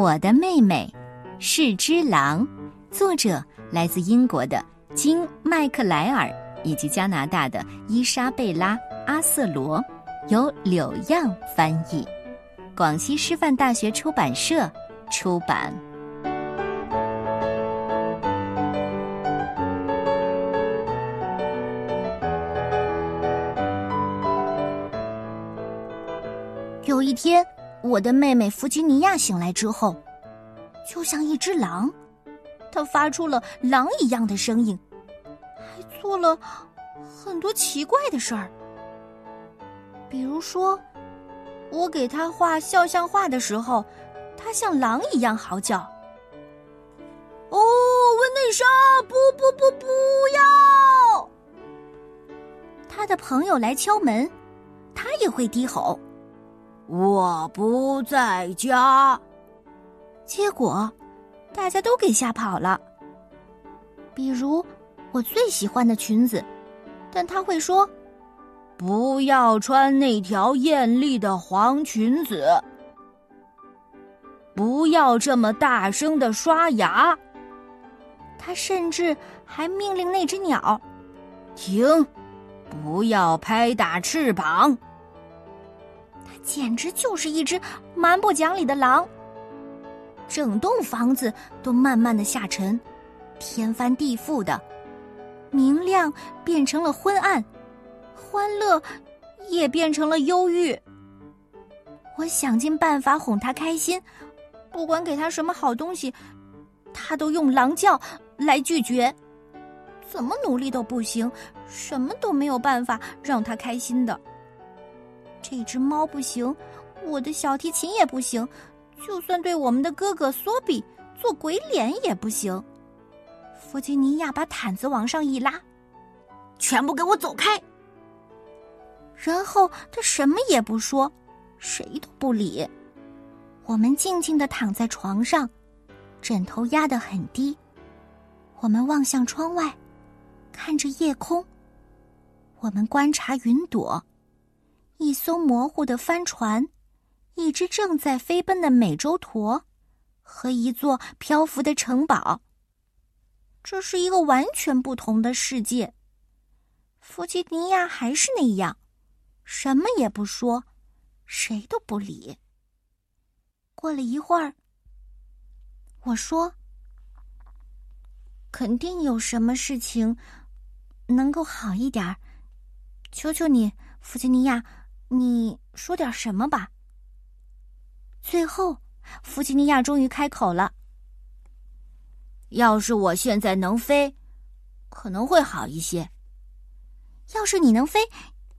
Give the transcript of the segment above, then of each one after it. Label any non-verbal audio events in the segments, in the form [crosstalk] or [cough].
我的妹妹是只狼，作者来自英国的金麦克莱尔以及加拿大的伊莎贝拉阿瑟罗，由柳样翻译，广西师范大学出版社出版。有一天。我的妹妹弗吉尼亚醒来之后，就像一只狼，她发出了狼一样的声音，还做了很多奇怪的事儿。比如说，我给她画肖像画的时候，她像狼一样嚎叫。哦，温内莎，不不不，不要！他的朋友来敲门，他也会低吼。我不在家，结果大家都给吓跑了。比如我最喜欢的裙子，但他会说：“不要穿那条艳丽的黄裙子，不要这么大声的刷牙。”他甚至还命令那只鸟：“停，不要拍打翅膀。”简直就是一只蛮不讲理的狼。整栋房子都慢慢的下沉，天翻地覆的，明亮变成了昏暗，欢乐也变成了忧郁。我想尽办法哄他开心，不管给他什么好东西，他都用狼叫来拒绝。怎么努力都不行，什么都没有办法让他开心的。这只猫不行，我的小提琴也不行，就算对我们的哥哥索比做鬼脸也不行。弗吉尼亚把毯子往上一拉，全部给我走开！然后他什么也不说，谁都不理。我们静静的躺在床上，枕头压得很低。我们望向窗外，看着夜空。我们观察云朵。一艘模糊的帆船，一只正在飞奔的美洲驼，和一座漂浮的城堡。这是一个完全不同的世界。弗吉尼亚还是那样，什么也不说，谁都不理。过了一会儿，我说：“肯定有什么事情能够好一点儿求求你，弗吉尼亚。”你说点什么吧。最后，弗吉尼亚终于开口了：“要是我现在能飞，可能会好一些。要是你能飞，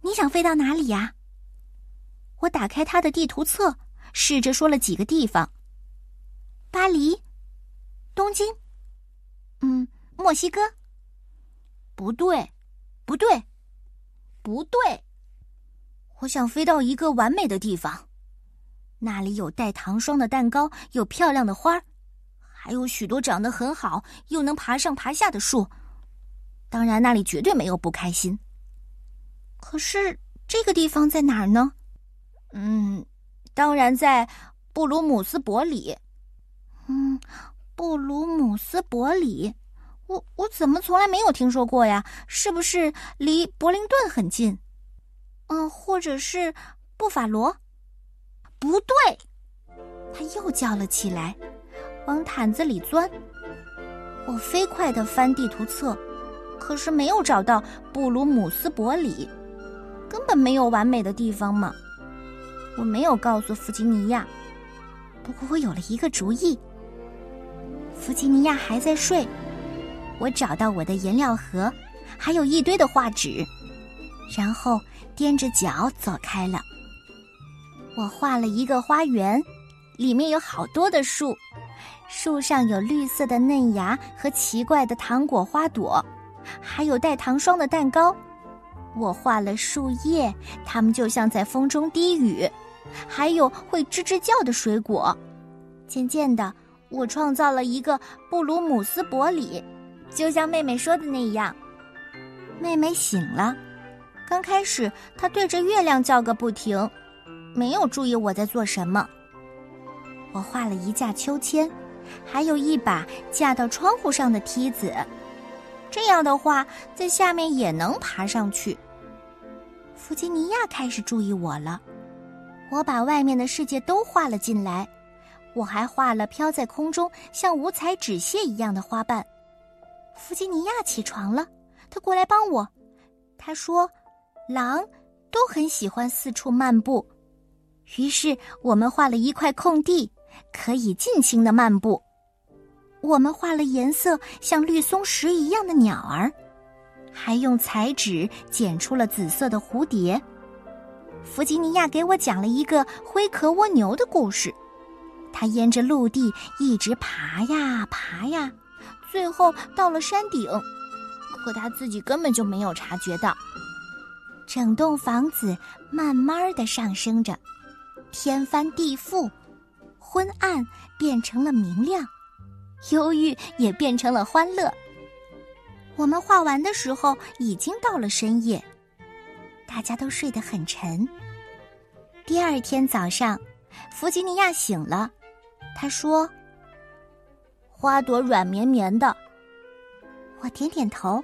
你想飞到哪里呀？”我打开他的地图册，试着说了几个地方：巴黎、东京，嗯，墨西哥。不对，不对，不对。我想飞到一个完美的地方，那里有带糖霜的蛋糕，有漂亮的花儿，还有许多长得很好又能爬上爬下的树。当然，那里绝对没有不开心。可是这个地方在哪儿呢？嗯，当然在布鲁姆斯伯里。嗯，布鲁姆斯伯里，我我怎么从来没有听说过呀？是不是离柏林顿很近？嗯，或者是布法罗，不对，他又叫了起来，往毯子里钻。我飞快的翻地图册，可是没有找到布鲁姆斯伯里，根本没有完美的地方嘛。我没有告诉弗吉尼亚，不过我有了一个主意。弗吉尼亚还在睡，我找到我的颜料盒，还有一堆的画纸，然后。踮着脚走开了。我画了一个花园，里面有好多的树，树上有绿色的嫩芽和奇怪的糖果花朵，还有带糖霜的蛋糕。我画了树叶，它们就像在风中低语，还有会吱吱叫的水果。渐渐的，我创造了一个布鲁姆斯伯里，就像妹妹说的那样。妹妹醒了。刚开始，他对着月亮叫个不停，没有注意我在做什么。我画了一架秋千，还有一把架到窗户上的梯子。这样的话，在下面也能爬上去。弗吉尼亚开始注意我了，我把外面的世界都画了进来。我还画了飘在空中像五彩纸屑一样的花瓣。弗吉尼亚起床了，他过来帮我。他说：“狼都很喜欢四处漫步。”于是我们画了一块空地，可以尽情的漫步。我们画了颜色像绿松石一样的鸟儿，还用彩纸剪出了紫色的蝴蝶。弗吉尼亚给我讲了一个灰壳蜗牛的故事。它沿着陆地一直爬呀爬呀，最后到了山顶，可它自己根本就没有察觉到。整栋房子慢慢的上升着，天翻地覆，昏暗变成了明亮，忧郁也变成了欢乐。我们画完的时候已经到了深夜，大家都睡得很沉。第二天早上，弗吉尼亚醒了。他说：“花朵软绵绵的。”我点点头。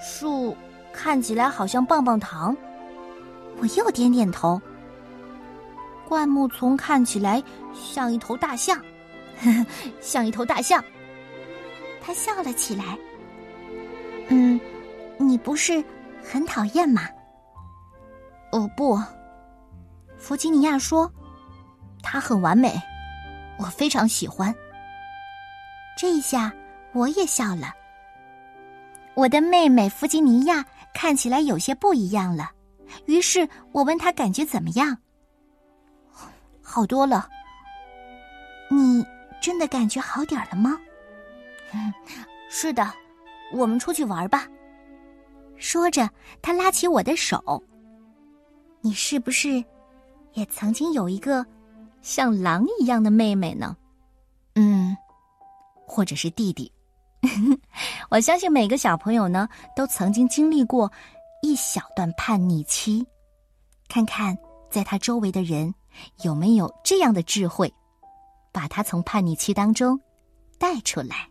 树看起来好像棒棒糖。我又点点头。灌木丛看起来像一头大象，呵 [laughs] 呵像一头大象。他笑了起来。嗯，你不是很讨厌吗？哦不，弗吉尼亚说，它很完美。我非常喜欢。这一下我也笑了。我的妹妹弗吉尼亚看起来有些不一样了，于是我问他感觉怎么样。好多了。你真的感觉好点了吗？嗯，是的。我们出去玩吧。说着，他拉起我的手。你是不是也曾经有一个？像狼一样的妹妹呢，嗯，或者是弟弟。[laughs] 我相信每个小朋友呢，都曾经经历过一小段叛逆期。看看在他周围的人有没有这样的智慧，把他从叛逆期当中带出来。